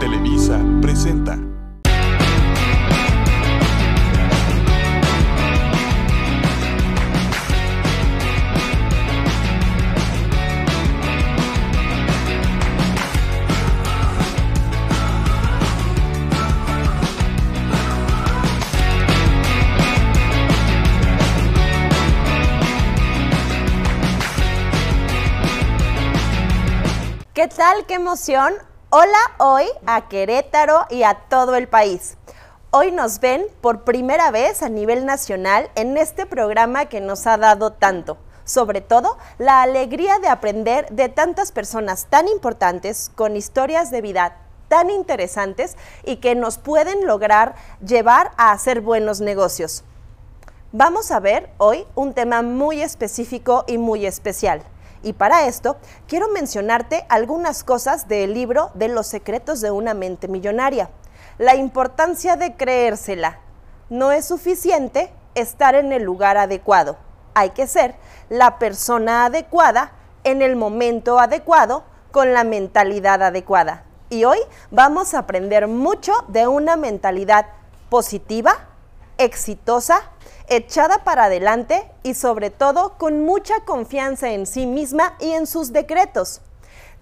Televisa presenta. ¿Qué tal? ¡Qué emoción! Hola hoy a Querétaro y a todo el país. Hoy nos ven por primera vez a nivel nacional en este programa que nos ha dado tanto. Sobre todo, la alegría de aprender de tantas personas tan importantes con historias de vida tan interesantes y que nos pueden lograr llevar a hacer buenos negocios. Vamos a ver hoy un tema muy específico y muy especial. Y para esto, quiero mencionarte algunas cosas del libro de los secretos de una mente millonaria. La importancia de creérsela. No es suficiente estar en el lugar adecuado. Hay que ser la persona adecuada en el momento adecuado con la mentalidad adecuada. Y hoy vamos a aprender mucho de una mentalidad positiva, exitosa, echada para adelante y sobre todo con mucha confianza en sí misma y en sus decretos.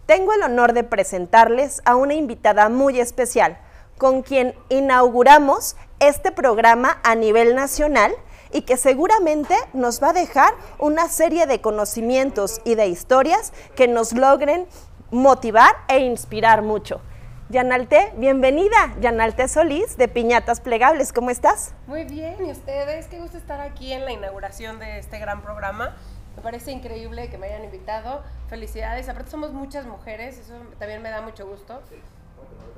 Tengo el honor de presentarles a una invitada muy especial, con quien inauguramos este programa a nivel nacional y que seguramente nos va a dejar una serie de conocimientos y de historias que nos logren motivar e inspirar mucho. Yanalte, bienvenida. Yanalte Solís de Piñatas Plegables, ¿cómo estás? Muy bien, ¿y ustedes? Qué gusto estar aquí en la inauguración de este gran programa. Me parece increíble que me hayan invitado. Felicidades. Aparte somos muchas mujeres, eso también me da mucho gusto.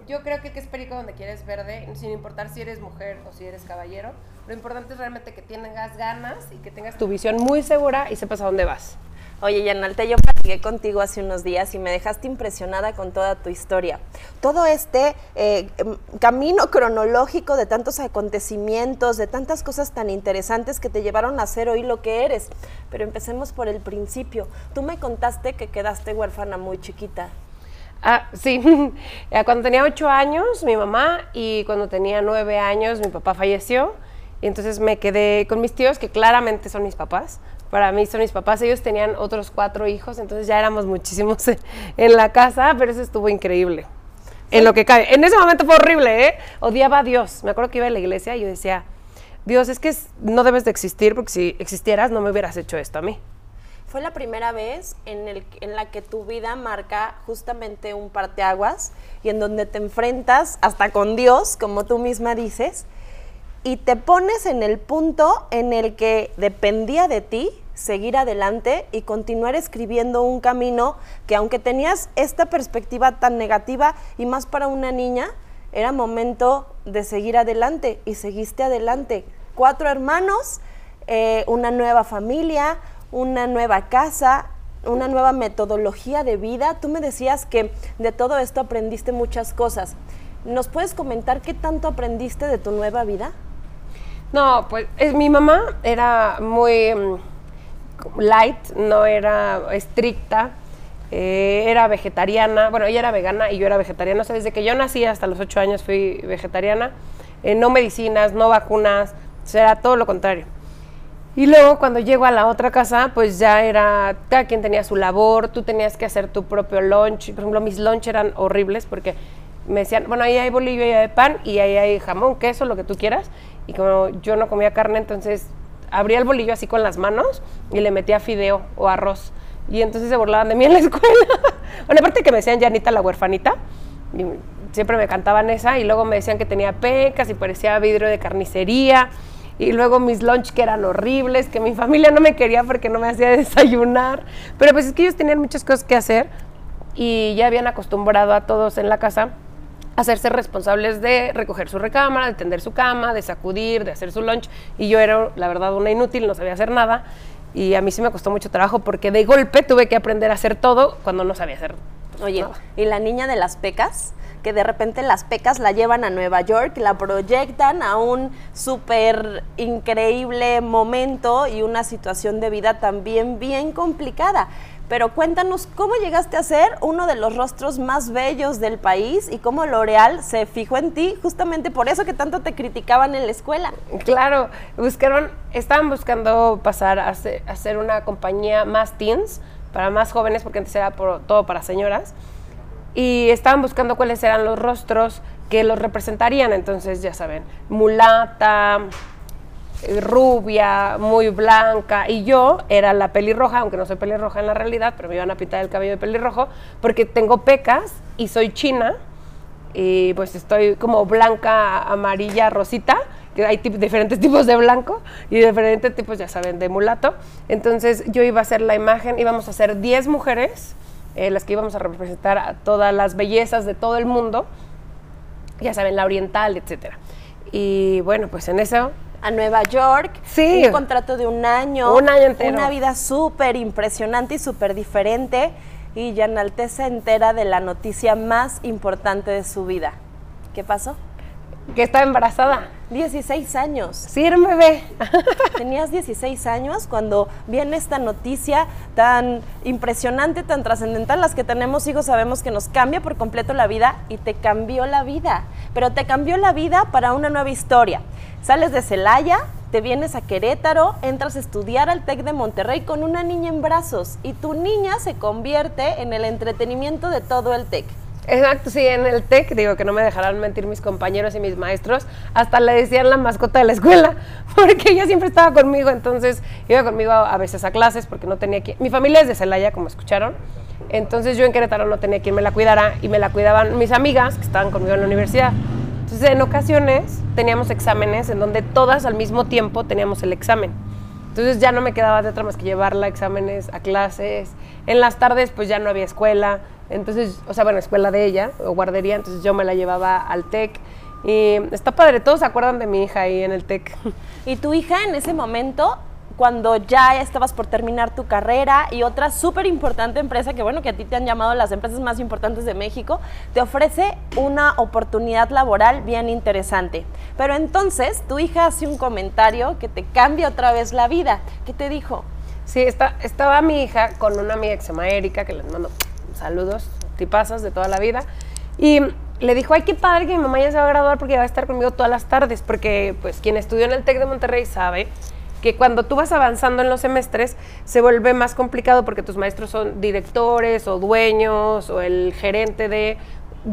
Yo creo que que es perico donde quieres verde, sin importar si eres mujer o si eres caballero. Lo importante es realmente que tengas ganas y que tengas tu visión muy segura y sepas a dónde vas. Oye, Yanalte, yo platiqué contigo hace unos días y me dejaste impresionada con toda tu historia. Todo este eh, camino cronológico de tantos acontecimientos, de tantas cosas tan interesantes que te llevaron a ser hoy lo que eres. Pero empecemos por el principio. Tú me contaste que quedaste huérfana muy chiquita. Ah, sí. cuando tenía ocho años, mi mamá, y cuando tenía nueve años, mi papá falleció. Y entonces me quedé con mis tíos, que claramente son mis papás, para mí son mis papás, ellos tenían otros cuatro hijos, entonces ya éramos muchísimos en la casa, pero eso estuvo increíble. En lo que cae. En ese momento fue horrible, ¿eh? Odiaba a Dios. Me acuerdo que iba a la iglesia y yo decía, Dios, es que no debes de existir porque si existieras no me hubieras hecho esto a mí. Fue la primera vez en, el, en la que tu vida marca justamente un parteaguas y en donde te enfrentas hasta con Dios, como tú misma dices, y te pones en el punto en el que dependía de ti seguir adelante y continuar escribiendo un camino que aunque tenías esta perspectiva tan negativa y más para una niña, era momento de seguir adelante y seguiste adelante. Cuatro hermanos, eh, una nueva familia, una nueva casa, una nueva metodología de vida. Tú me decías que de todo esto aprendiste muchas cosas. ¿Nos puedes comentar qué tanto aprendiste de tu nueva vida? No, pues es, mi mamá era muy mm, light, no era estricta, eh, era vegetariana, bueno, ella era vegana y yo era vegetariana, o sea, desde que yo nací hasta los ocho años fui vegetariana, eh, no medicinas, no vacunas, o sea, era todo lo contrario. Y luego cuando llego a la otra casa, pues ya era, cada quien tenía su labor, tú tenías que hacer tu propio lunch, por ejemplo, mis lunch eran horribles porque me decían, bueno, ahí hay bolillo, ahí hay pan y ahí hay jamón, queso, lo que tú quieras. Y como yo no comía carne, entonces abría el bolillo así con las manos y le metía fideo o arroz. Y entonces se burlaban de mí en la escuela. bueno, aparte que me decían Janita la huerfanita, siempre me cantaban esa, y luego me decían que tenía pecas y parecía vidrio de carnicería. Y luego mis lunch que eran horribles, que mi familia no me quería porque no me hacía desayunar. Pero pues es que ellos tenían muchas cosas que hacer y ya habían acostumbrado a todos en la casa hacerse responsables de recoger su recámara, de tender su cama, de sacudir, de hacer su lunch. Y yo era, la verdad, una inútil, no sabía hacer nada. Y a mí sí me costó mucho trabajo porque de golpe tuve que aprender a hacer todo cuando no sabía hacer. Oye, ¿y la niña de las pecas? Que de repente las pecas la llevan a Nueva York, la proyectan a un súper increíble momento y una situación de vida también bien complicada. Pero cuéntanos cómo llegaste a ser uno de los rostros más bellos del país y cómo L'Oreal se fijó en ti justamente por eso que tanto te criticaban en la escuela. Claro, buscaron, estaban buscando pasar a ser, una compañía más teens, para más jóvenes, porque antes era todo para señoras, y estaban buscando cuáles eran los rostros que los representarían, entonces ya saben, mulata, rubia, muy blanca, y yo era la pelirroja, aunque no soy pelirroja en la realidad, pero me iban a pintar el cabello de pelirrojo, porque tengo pecas y soy china, y pues estoy como blanca, amarilla, rosita, que hay diferentes tipos de blanco y diferentes tipos, ya saben, de mulato. Entonces yo iba a hacer la imagen, íbamos a ser 10 mujeres, eh, las que íbamos a representar a todas las bellezas de todo el mundo, ya saben, la oriental, etcétera. Y bueno, pues en eso a Nueva York. Sí. Un contrato de un año. Un año entero. Una vida súper impresionante y súper diferente. Y Yanalte se entera de la noticia más importante de su vida. ¿Qué pasó? Que estaba embarazada. 16 años. Sí, era un bebé. Tenías 16 años cuando viene esta noticia tan impresionante, tan trascendental. Las que tenemos hijos sabemos que nos cambia por completo la vida y te cambió la vida. Pero te cambió la vida para una nueva historia. Sales de Celaya, te vienes a Querétaro, entras a estudiar al TEC de Monterrey con una niña en brazos y tu niña se convierte en el entretenimiento de todo el TEC. Exacto, sí, en el TEC, digo que no me dejarán mentir mis compañeros y mis maestros, hasta le decían la mascota de la escuela, porque ella siempre estaba conmigo, entonces iba conmigo a, veces a clases porque no tenía quien. Mi familia es de Celaya, como escucharon, entonces yo en Querétaro no tenía quien me la cuidara y me la cuidaban mis amigas que estaban conmigo en la universidad. Entonces, en ocasiones teníamos exámenes en donde todas al mismo tiempo teníamos el examen. Entonces ya no me quedaba de otra más que llevarla a exámenes, a clases. En las tardes pues ya no había escuela. Entonces, o sea, bueno, escuela de ella o guardería, entonces yo me la llevaba al TEC. Y está padre, todos se acuerdan de mi hija ahí en el TEC. ¿Y tu hija en ese momento cuando ya estabas por terminar tu carrera y otra súper importante empresa, que bueno, que a ti te han llamado las empresas más importantes de México, te ofrece una oportunidad laboral bien interesante. Pero entonces tu hija hace un comentario que te cambia otra vez la vida. ¿Qué te dijo? Sí, está, estaba mi hija con una amiga que se llama Erika, que les mando saludos, tipazas de toda la vida, y le dijo, ay, qué padre que mi mamá ya se va a graduar porque va a estar conmigo todas las tardes, porque pues quien estudió en el TEC de Monterrey sabe que cuando tú vas avanzando en los semestres se vuelve más complicado porque tus maestros son directores o dueños o el gerente de,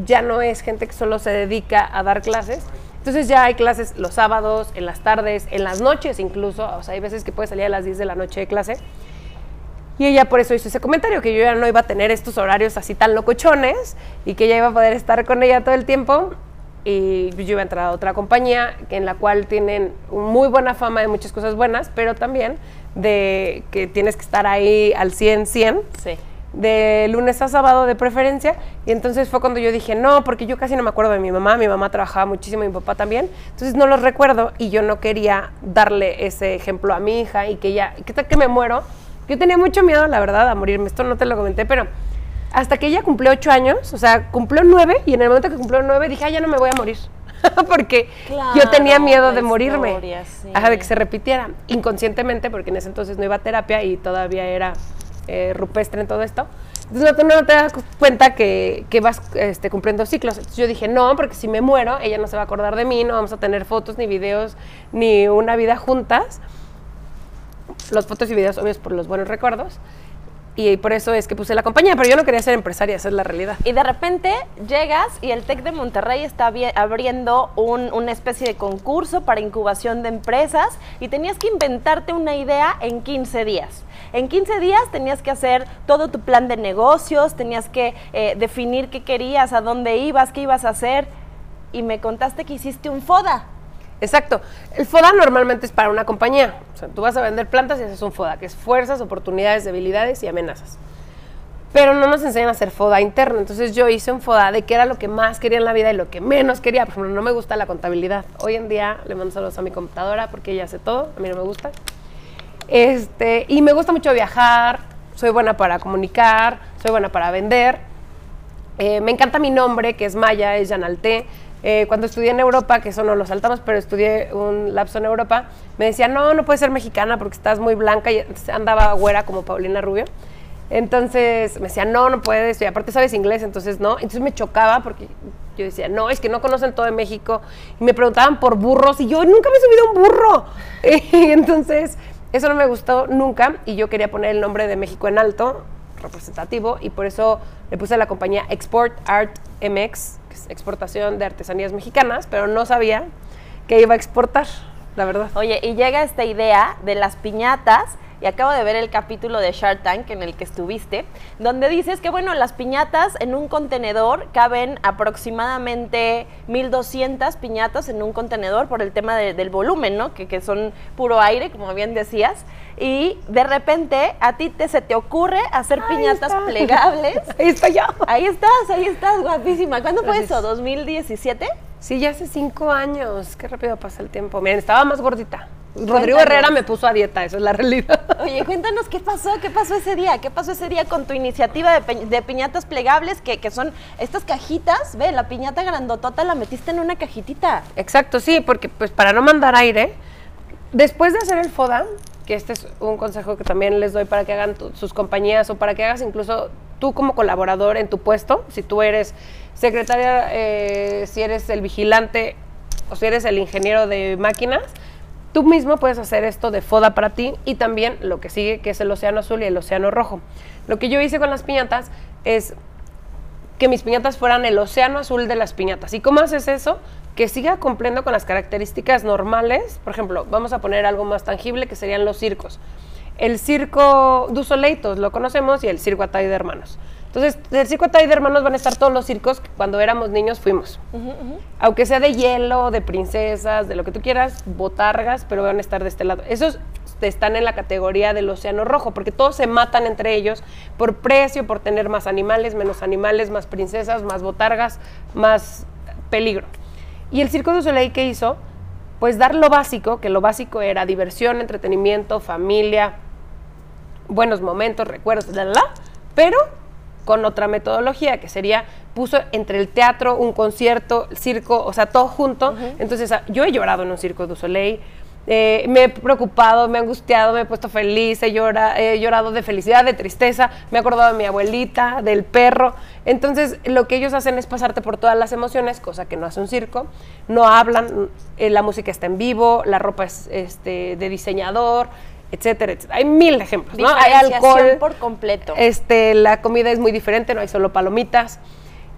ya no es gente que solo se dedica a dar clases. Entonces ya hay clases los sábados, en las tardes, en las noches incluso, o sea, hay veces que puede salir a las 10 de la noche de clase. Y ella por eso hizo ese comentario, que yo ya no iba a tener estos horarios así tan locochones y que ella iba a poder estar con ella todo el tiempo y yo iba a entrar a otra compañía en la cual tienen muy buena fama de muchas cosas buenas, pero también de que tienes que estar ahí al 100, 100. Sí. De lunes a sábado de preferencia. Y entonces fue cuando yo dije, no, porque yo casi no me acuerdo de mi mamá. Mi mamá trabajaba muchísimo mi papá también. Entonces no los recuerdo y yo no quería darle ese ejemplo a mi hija y que ella, ¿qué tal que me muero? Yo tenía mucho miedo, la verdad, a morirme. Esto no te lo comenté, pero hasta que ella cumplió ocho años, o sea, cumplió nueve, y en el momento que cumplió nueve dije, ah, ya no me voy a morir. porque yo tenía miedo de morirme. Ajá, de que se repitiera. Inconscientemente, porque en ese entonces no iba a terapia y todavía era eh, rupestre en todo esto. Entonces no, te das cuenta que, que vas este, cumpliendo ciclos. Entonces yo dije, no, porque si me muero, ella no se va a acordar de mí, no vamos a tener fotos, ni videos, ni una vida juntas. Los fotos y videos, obvios, por los buenos recuerdos y por eso es que puse la compañía, pero yo no quería ser empresaria, esa es la realidad. Y de repente llegas y el TEC de Monterrey está abriendo una especie de concurso para incubación de empresas y tenías que inventarte una idea en 15 días. En 15 días tenías que hacer todo tu plan de negocios, tenías que eh, definir qué querías, a dónde ibas, qué ibas a hacer y me contaste que hiciste un FODA. Exacto. El FODA normalmente es para una compañía. O sea, tú vas a vender plantas y haces un FODA, que es fuerzas, oportunidades, debilidades y amenazas. Pero no nos enseñan a hacer FODA interno. Entonces yo hice un FODA de qué era lo que más quería en la vida y lo que menos quería. Por ejemplo, no me gusta la contabilidad. Hoy en día le mando saludos a mi computadora porque ella hace todo. A mí no me gusta. Este, y me gusta mucho viajar. Soy buena para comunicar. Soy buena para vender. Eh, me encanta mi nombre, que es Maya, es Yanalté eh, cuando estudié en Europa, que eso no lo saltamos, pero estudié un lapso en Europa, me decía, no, no puedes ser mexicana porque estás muy blanca y andaba güera como Paulina Rubio. Entonces me decía, no, no puedes, y aparte sabes inglés, entonces no. Entonces me chocaba porque yo decía, no, es que no conocen todo de México. Y me preguntaban por burros y yo nunca me he subido a un burro. Y entonces eso no me gustó nunca y yo quería poner el nombre de México en alto, representativo, y por eso le puse a la compañía Export Art MX, exportación de artesanías mexicanas, pero no sabía que iba a exportar, la verdad. Oye, y llega esta idea de las piñatas y acabo de ver el capítulo de Shark Tank en el que estuviste, donde dices que, bueno, las piñatas en un contenedor caben aproximadamente 1200 piñatas en un contenedor por el tema de- del volumen, ¿no? Que, que son puro aire, como bien decías. Y de repente a ti te, se te ocurre hacer Ahí piñatas está. plegables. Ahí estoy yo. Ahí estás, ahí estás, guapísima. ¿Cuándo fue Gracias. eso? ¿2017? Sí, ya hace cinco años. Qué rápido pasa el tiempo. Miren, estaba más gordita. Rodrigo. Herrera me puso a dieta, esa es la realidad. Oye, cuéntanos qué pasó, qué pasó ese día, qué pasó ese día con tu iniciativa de, piñatas plegables, que, que son estas cajitas, ve, la piñata grandotota la metiste en una cajitita. Exacto, sí, porque pues para no mandar aire, después de hacer el FODA, que este es un consejo que también les doy para que hagan tu- sus compañías o para que hagas incluso tú como colaborador en tu puesto, si tú eres secretaria, eh, si eres el vigilante o si eres el ingeniero de máquinas, tú mismo puedes hacer esto de FODA para ti y también lo que sigue, que es el océano azul y el océano rojo. Lo que yo hice con las piñatas es que mis piñatas fueran el océano azul de las piñatas. ¿Y cómo haces eso? Que siga cumpliendo con las características normales. Por ejemplo, vamos a poner algo más tangible que serían los circos. El circo du Soleil, todos lo conocemos, y el circo Atay de Hermanos. Entonces, del circo Atay de Hermanos van a estar todos los circos que cuando éramos niños fuimos. Aunque sea de hielo, de princesas, de lo que tú quieras, botargas, pero van a estar de este lado. Esos están en la categoría del océano rojo, porque todos se matan entre ellos por precio, por tener más animales, menos animales, más princesas, más botargas, más peligro. Y el Circo du Soleil, ¿qué hizo? Pues dar lo básico, que lo básico era diversión, entretenimiento, familia, buenos momentos, recuerdos, la, la, la, pero con otra metodología que sería, puso entre el teatro, un concierto, el circo, o sea, todo junto. Entonces, ah, yo he llorado en un circo du Soleil, eh, me he preocupado, me he angustiado, me he puesto feliz, he, llora- he llorado de felicidad, de tristeza, me he acordado de mi abuelita, del perro. Entonces, lo que ellos hacen es pasarte por todas las emociones, cosa que no hace un circo. No hablan, eh, la música está en vivo, la ropa es este, de diseñador, etcétera, etcétera. Hay mil ejemplos, ¿no? Hay alcohol. por completo. Este, la comida es muy diferente, no hay solo palomitas.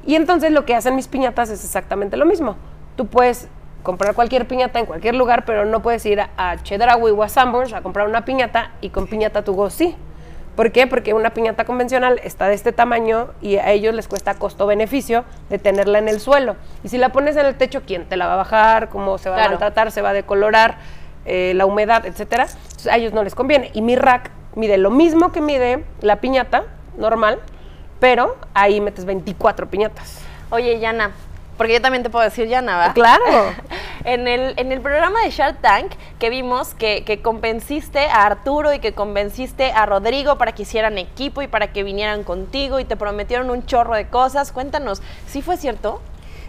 Y entonces lo que hacen mis piñatas es exactamente lo mismo. Tú puedes comprar cualquier piñata en cualquier lugar, pero no puedes ir a, a Chedraui o a Sanborns a comprar una piñata y con piñata tu go sí. ¿Por qué? Porque una piñata convencional está de este tamaño y a ellos les cuesta costo-beneficio de tenerla en el suelo. Y si la pones en el techo, ¿quién te la va a bajar? ¿Cómo se va Claro. a maltratar? ¿Se va a decolorar? Eh, la humedad, etcétera. Entonces, a ellos no les conviene. Y mi rack mide lo mismo que mide la piñata normal, pero ahí metes 24 piñatas. Oye, Yana, porque yo también te puedo decir Yana, ¿va? Claro. En el, en el programa de Shark Tank que vimos que, que convenciste a Arturo y que convenciste a Rodrigo para que hicieran equipo y para que vinieran contigo y te prometieron un chorro de cosas. Cuéntanos, ¿sí fue cierto?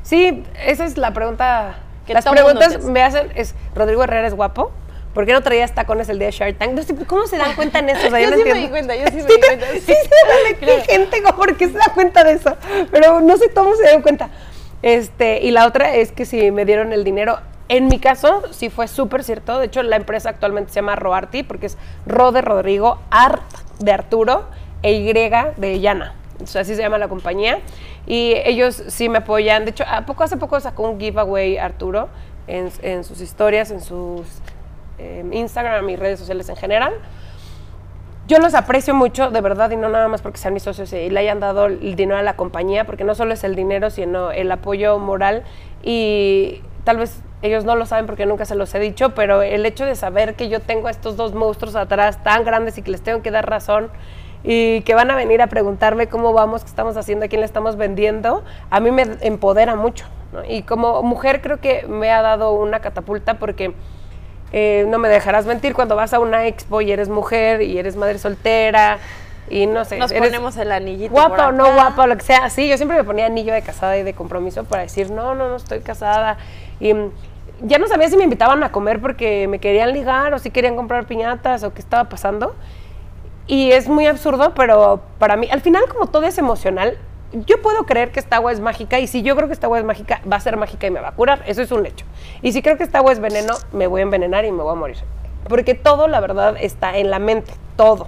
Sí, esa es la pregunta. Que Las todo preguntas me hacen es, ¿Rodrigo Herrera es guapo? ¿Por qué no traías tacones el día de Shark Tank? No sé, ¿Cómo se dan cuenta en eso? O sea, Yo no sí me entiendo. di cuenta, yo sí me di cuenta, Sí, sí. dan gente como por qué se da cuenta de eso. Pero no sé cómo se dio cuenta. Este, y la otra es que si me dieron el dinero. En mi caso, sí fue súper cierto. De hecho, la empresa actualmente se llama Roarty porque es Ro de Rodrigo, Art de Arturo e Y de Yana. Entonces, así se llama la compañía. Y ellos sí me apoyan. De hecho, ¿a poco, hace poco sacó un giveaway Arturo en, en sus historias, en sus eh, Instagram y redes sociales en general. Yo los aprecio mucho, de verdad, y no nada más porque sean mis socios y le hayan dado el dinero a la compañía, porque no solo es el dinero, sino el apoyo moral. Y tal vez ellos no lo saben porque nunca se los he dicho, pero el hecho de saber que yo tengo a estos dos monstruos atrás tan grandes y que les tengo que dar razón y que van a venir a preguntarme cómo vamos, qué estamos haciendo, a quién le estamos vendiendo, a mí me empodera mucho. ¿no? Y como mujer creo que me ha dado una catapulta porque eh, no me dejarás mentir, cuando vas a una expo y eres mujer y eres madre soltera y no sé, Nos eres ponemos el anillito. guapa o no guapa o lo que sea. Sí, yo siempre me ponía anillo de casada y de compromiso para decir, no, no, no estoy casada. Y mm, ya no sabía si me invitaban a comer porque me querían ligar o si querían comprar piñatas o qué estaba pasando. Y es muy absurdo, pero para mí, al final como todo es emocional, yo puedo creer que esta agua es mágica y si yo creo que esta agua es mágica, va a ser mágica y me va a curar. Eso es un hecho. Y si creo que esta agua es veneno, me voy a envenenar y me voy a morir. Porque todo, la verdad, está en la mente, todo.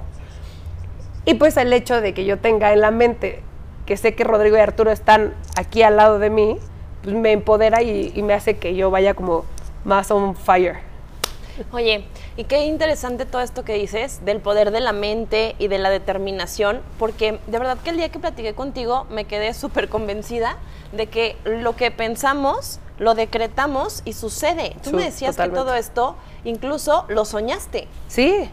Y pues el hecho de que yo tenga en la mente que sé que Rodrigo y Arturo están aquí al lado de mí, pues me empodera y, y me hace que yo vaya como más on fire. Oye, y qué interesante todo esto que dices del poder de la mente y de la determinación, porque de verdad que el día que platiqué contigo me quedé súper convencida de que lo que pensamos lo decretamos y sucede. Tú me decías totalmente. que todo esto incluso lo soñaste. Sí,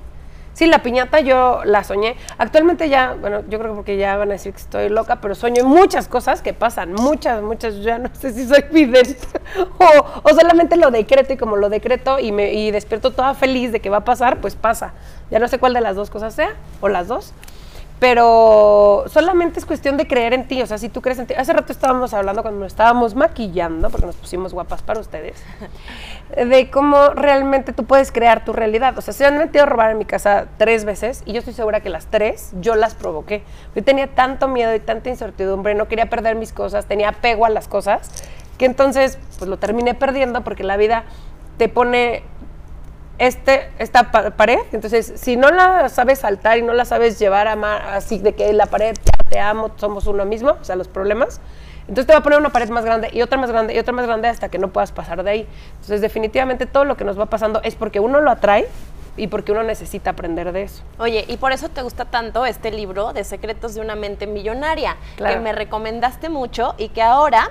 sí, la piñata yo la soñé. Actualmente ya, bueno, yo creo que porque ya van a decir que estoy loca, pero sueño muchas cosas que pasan, muchas, muchas. Ya no sé si soy vidente o, o solamente lo decreto y como lo decreto y me y despierto toda feliz de que va a pasar, pues pasa. Ya no sé cuál de las dos cosas sea o las dos. Pero solamente es cuestión de creer en ti, o sea, si tú crees en ti. Hace rato estábamos hablando cuando nos estábamos maquillando, porque nos pusimos guapas para ustedes, de cómo realmente tú puedes crear tu realidad. O sea, se han metido a robar en mi casa tres veces y yo estoy segura que las tres yo las provoqué. Yo tenía tanto miedo y tanta incertidumbre, no quería perder mis cosas, tenía apego a las cosas, que entonces pues lo terminé perdiendo porque la vida te pone este, esta pa- pared, entonces si no la sabes saltar y no la sabes llevar a ma- así de que la pared, ya te amo, somos uno mismo, o sea, los problemas, entonces te va a poner una pared más grande y otra más grande y otra más grande hasta que no puedas pasar de ahí. Entonces definitivamente todo lo que nos va pasando es porque uno lo atrae y porque uno necesita aprender de eso. Oye, y por eso te gusta tanto este libro de Secretos de una mente millonaria, Claro. que me recomendaste mucho y que ahora,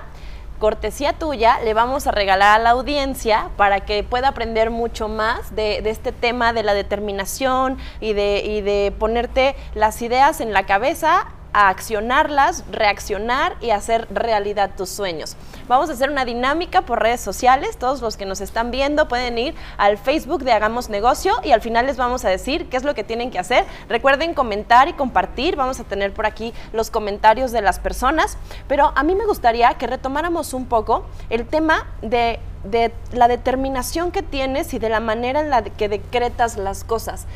cortesía tuya, le vamos a regalar a la audiencia para que pueda aprender mucho más de, este tema de la determinación y de, y de ponerte las ideas en la cabeza a accionarlas, reaccionar y hacer realidad tus sueños. Vamos a hacer una dinámica por redes sociales. Todos los que nos están viendo pueden ir al Facebook de Hagamos Negocio y al final les vamos a decir qué es lo que tienen que hacer. Recuerden comentar y compartir. Vamos a tener por aquí los comentarios de las personas. Pero a mí me gustaría que retomáramos un poco el tema de, de la determinación que tienes y de la manera en la que decretas las cosas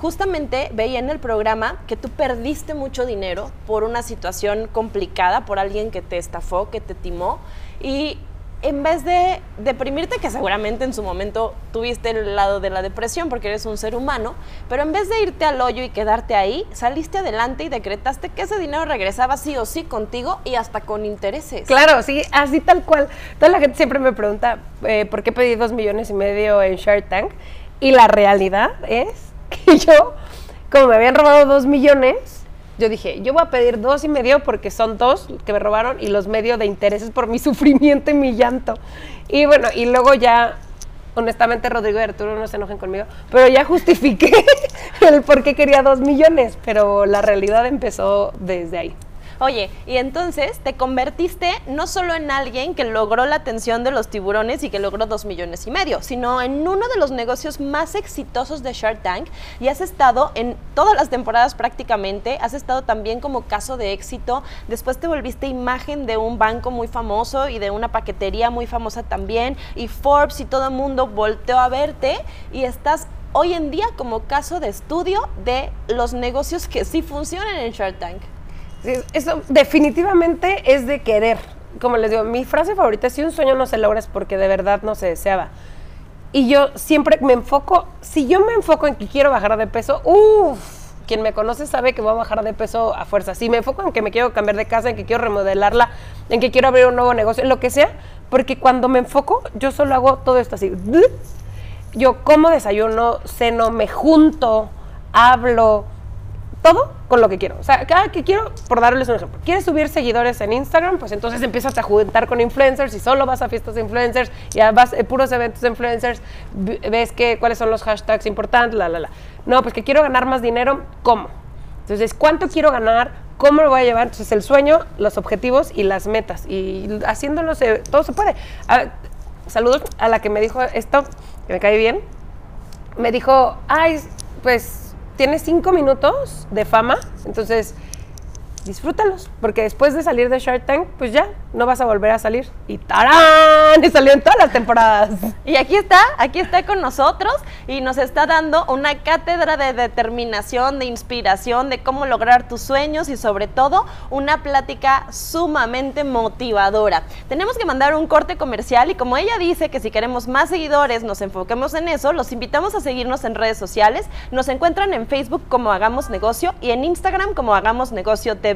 justamente veía en el programa que tú perdiste mucho dinero por una situación complicada, por alguien que te estafó, que te timó, y en vez de deprimirte, que seguramente en su momento tuviste el lado de la depresión porque eres un ser humano, pero en vez de irte al hoyo y quedarte ahí, saliste adelante y decretaste que ese dinero regresaba sí o sí contigo y hasta con intereses. Claro, sí, así tal cual. Toda la gente siempre me pregunta eh, por qué pedí dos millones y medio en Shark Tank. Y la realidad es que yo, como me habían robado dos millones, yo dije, yo voy a pedir dos y medio porque son dos que me robaron y los medio de intereses por mi sufrimiento y mi llanto. Y bueno, y luego ya, honestamente, Rodrigo y Arturo no se enojen conmigo, pero ya justifiqué el por qué quería dos millones, pero la realidad empezó desde ahí. Oye, y entonces te convertiste no solo en alguien que logró la atención de los tiburones y que logró dos millones y medio, sino en uno de los negocios más exitosos de Shark Tank y has estado en todas las temporadas prácticamente, has estado también como caso de éxito, después te volviste imagen de un banco muy famoso y de una paquetería muy famosa también y Forbes y todo el mundo volteó a verte y estás hoy en día como caso de estudio de los negocios que sí funcionan en Shark Tank. Eso definitivamente es de querer. Como les digo, mi frase favorita es si un sueño no se logra es porque de verdad no se deseaba. Y yo siempre me enfoco, si yo me enfoco en que quiero bajar de peso, uff, quien me conoce sabe que voy a bajar de peso a fuerza. Si me enfoco en que me quiero cambiar de casa, en que quiero remodelarla, en que quiero abrir un nuevo negocio, en lo que sea, porque cuando me enfoco, yo solo hago todo esto así. Yo como desayuno, ceno, me junto, hablo, todo con lo que quiero. O sea, cada que quiero, por darles un ejemplo, quieres subir seguidores en Instagram, pues entonces empiezas a juntar con influencers y solo vas a fiestas de influencers, ya vas a puros eventos de influencers, ves que, cuáles son los hashtags importantes, la, la, la. No, pues que quiero ganar más dinero, ¿cómo? Entonces, ¿cuánto quiero ganar? ¿Cómo lo voy a llevar? Entonces, el sueño, los objetivos y las metas. Y haciéndolo, todo se puede. Ah, saludos a la que me dijo esto, que me cae bien me dijo, ay, pues tienes cinco minutos de fama, entonces disfrútalos, porque después de salir de Shark Tank, pues ya, no vas a volver a salir. Y ¡tarán! Y salió en todas las temporadas. Y aquí está, aquí está con nosotros y nos está dando una cátedra de determinación, de inspiración, de cómo lograr tus sueños y sobre todo una plática sumamente motivadora. Tenemos que mandar un corte comercial y como ella dice que si queremos más seguidores nos enfoquemos en eso, los invitamos a seguirnos en redes sociales. Nos encuentran en Facebook como Hagamos Negocio y en Instagram como Hagamos Negocio TV.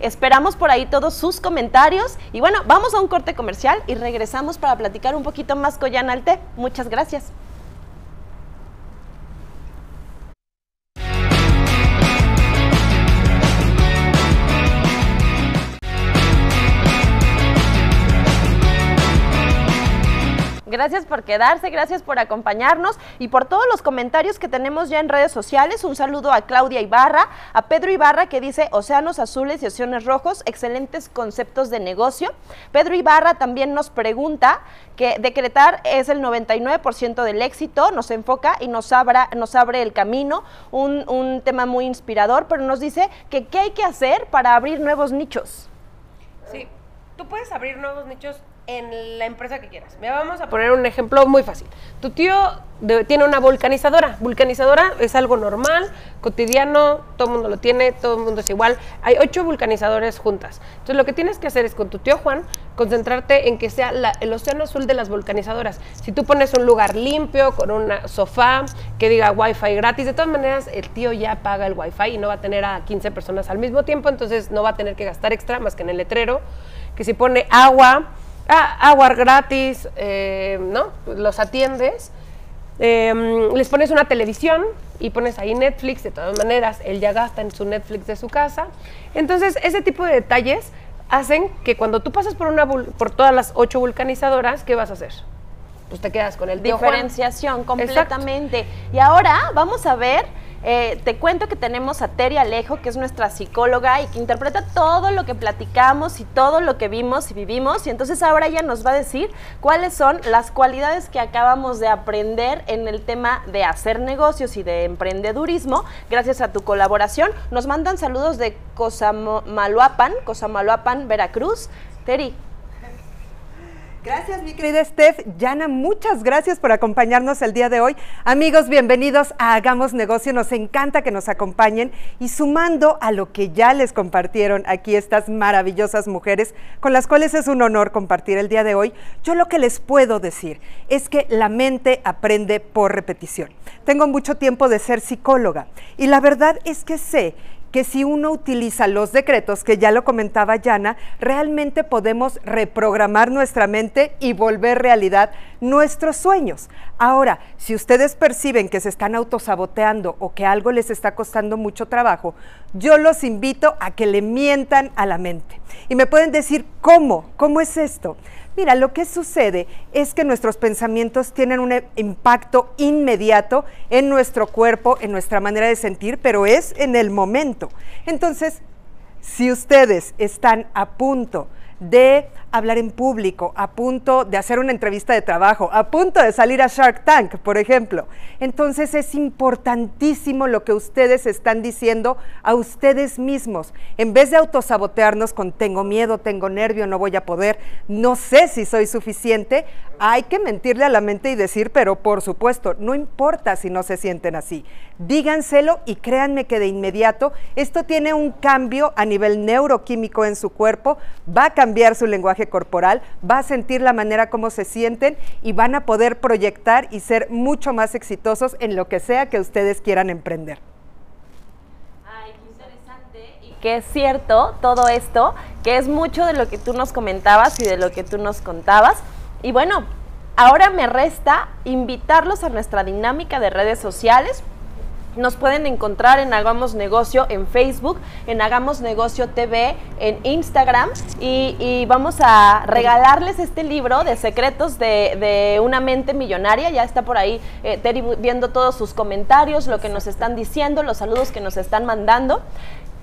Esperamos por ahí todos sus comentarios y bueno, vamos a un corte comercial y regresamos para platicar un poquito más con Jan Alte. Muchas gracias. Gracias por quedarse, gracias por acompañarnos y por todos los comentarios que tenemos ya en redes sociales. Un saludo a Claudia Ibarra, a Pedro Ibarra que dice Océanos Azules y Océanos Rojos, excelentes conceptos de negocio. Pedro Ibarra también nos pregunta que decretar es el 99% del éxito, nos enfoca y nos, abra, nos abre el camino, un, un tema muy inspirador, pero nos dice que qué hay que hacer para abrir nuevos nichos. Sí, tú puedes abrir nuevos nichos en la empresa que quieras. Me vamos a poner un ejemplo muy fácil. Tu tío tiene una vulcanizadora. Vulcanizadora es algo normal, cotidiano, todo el mundo lo tiene, todo el mundo es igual. Hay ocho vulcanizadores juntas. Entonces lo que tienes que hacer es con tu tío Juan concentrarte en que sea el océano azul de las vulcanizadoras. Si tú pones un lugar limpio, con un sofá, que diga wifi gratis, de todas maneras el tío ya paga el wifi y no va a tener a 15 personas al mismo tiempo, entonces no va a tener que gastar extra más que en el letrero. Que si pone agua, ah, agua gratis, eh, ¿no? Los atiendes. Em, les pones una televisión y pones ahí Netflix, de todas maneras, él ya gasta en su Netflix de su casa. Entonces, ese tipo de detalles hacen que cuando tú pasas por, una, por todas las ocho vulcanizadoras, ¿qué vas a hacer? Pues te quedas con el Diferenciación completamente. Y ahora vamos a ver eh, te cuento que tenemos a Teri Alejo, que es nuestra psicóloga y que interpreta todo lo que platicamos y todo lo que vimos y vivimos. Y entonces ahora ella nos va a decir cuáles son las cualidades que acabamos de aprender en el tema de hacer negocios y de emprendedurismo. Gracias a tu colaboración. Nos mandan saludos de Cosamaloapan, Cosamaloapan, Veracruz. Teri, Gracias, mi querida Steph. Yana, muchas gracias por acompañarnos el día de hoy. Amigos, bienvenidos a Hagamos Negocio. Nos encanta que nos acompañen y sumando a lo que ya les compartieron aquí estas maravillosas mujeres con las cuales es un honor compartir el día de hoy, yo lo que les puedo decir es que la mente aprende por repetición. Tengo mucho tiempo de ser psicóloga y la verdad es que sé que si uno utiliza los decretos, que ya lo comentaba Yana, realmente podemos reprogramar nuestra mente y volver realidad nuestros sueños. Ahora, si ustedes perciben que se están autosaboteando o que algo les está costando mucho trabajo, yo los invito a que le mientan a la mente. Y me pueden decir, ¿cómo? ¿Cómo es esto? Mira, lo que sucede es que nuestros pensamientos tienen un impacto inmediato en nuestro cuerpo, en nuestra manera de sentir, pero es en el momento. Entonces, si ustedes están a punto de hablar en público, a punto de hacer una entrevista de trabajo, a punto de salir a Shark Tank, por ejemplo. Entonces es importantísimo lo que ustedes están diciendo a ustedes mismos. En vez de autosabotearnos con tengo miedo, tengo nervio, no voy a poder, no sé si soy suficiente, hay que mentirle a la mente y decir, pero por supuesto, no importa si no se sienten así. Díganselo y créanme que de inmediato esto tiene un cambio a nivel neuroquímico en su cuerpo, va a cambiar su lenguaje corporal, va a sentir la manera como se sienten y van a poder proyectar y ser mucho más exitosos en lo que sea que ustedes quieran emprender. Ay, qué interesante y que es cierto todo esto, que es mucho de lo que tú nos comentabas y de lo que tú nos contabas. Y bueno, ahora me resta invitarlos a nuestra dinámica de redes sociales nos pueden encontrar en Hagamos Negocio en Facebook, en Hagamos Negocio TV, en Instagram y, vamos a regalarles este libro de secretos de, una mente millonaria. Ya está por ahí eh, Terry viendo todos sus comentarios, lo que nos están diciendo, los saludos que nos están mandando.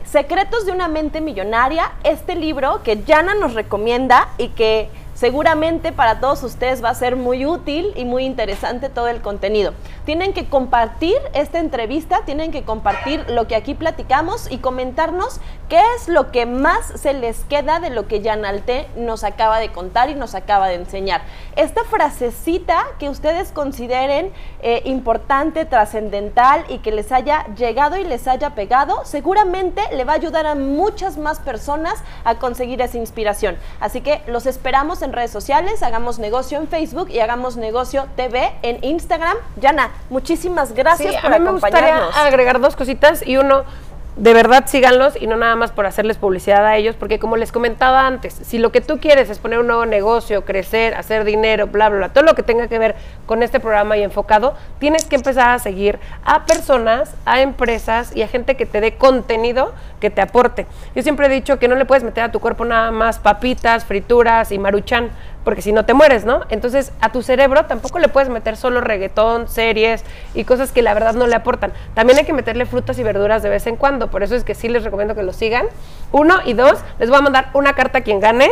Secretos de una mente millonaria, este libro que Jana nos recomienda y que Seguramente para todos ustedes va a ser muy útil y muy interesante todo el contenido. Tienen que compartir esta entrevista, tienen que compartir lo que aquí platicamos y comentarnos qué es lo que más se les queda de lo que Yanalte nos acaba de contar y nos acaba de enseñar. Esta frasecita que ustedes consideren eh, importante, trascendental y que les haya llegado y les haya pegado, seguramente le va a ayudar a muchas más personas a conseguir esa inspiración. Así que los esperamos en redes sociales, hagamos negocio en Facebook y hagamos negocio TV en Instagram. Yana, muchísimas gracias por a mí me gustaría agregar dos cositas y uno de verdad síganlos y no nada más por hacerles publicidad a ellos, porque como les comentaba antes, si lo que tú quieres es poner un nuevo negocio, crecer, hacer dinero, bla, bla, bla, todo lo que tenga que ver con este programa y enfocado, tienes que empezar a seguir a personas, a empresas y a gente que te dé contenido que te aporte. Yo siempre he dicho que no le puedes meter a tu cuerpo nada más papitas, frituras y maruchan, porque si no te mueres, ¿no? Entonces a tu cerebro tampoco le puedes meter solo reggaetón, series y cosas que la verdad no le aportan. También hay que meterle frutas y verduras de vez en cuando, por eso es que sí les recomiendo que lo sigan. Uno y dos, les voy a mandar una carta a quien gane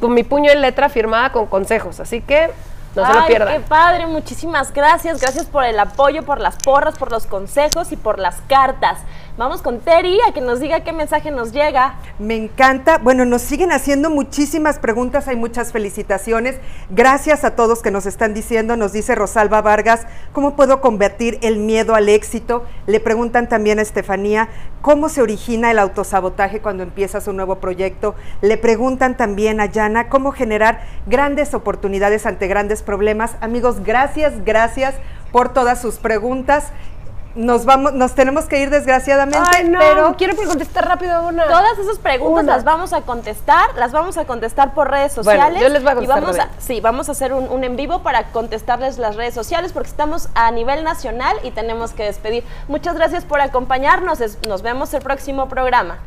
con mi puño en letra firmada con consejos, así que no se lo pierdan. Qué padre, muchísimas gracias. Gracias por el apoyo, por las porras, por los consejos y por las cartas. Vamos con Terry a que nos diga qué mensaje nos llega. Me encanta. Bueno, nos siguen haciendo muchísimas preguntas, hay muchas felicitaciones. Gracias a todos que nos están diciendo. Nos dice Rosalba Vargas, ¿cómo puedo convertir el miedo al éxito? Le preguntan también a Estefanía, ¿cómo se origina el autosabotaje cuando empiezas un nuevo proyecto? Le preguntan también a Yana, ¿cómo generar grandes oportunidades ante grandes problemas? Amigos, gracias, gracias por todas sus preguntas nos vamos, nos tenemos que ir desgraciadamente, pero quiero contestar rápido una. Todas esas preguntas las vamos a contestar, las vamos a contestar por redes sociales. yo les voy a contestar. Y vamos a, sí, vamos a hacer un, en vivo para contestarles las redes sociales porque estamos a nivel nacional y tenemos que despedir. Muchas gracias por acompañarnos. nos vemos el próximo programa.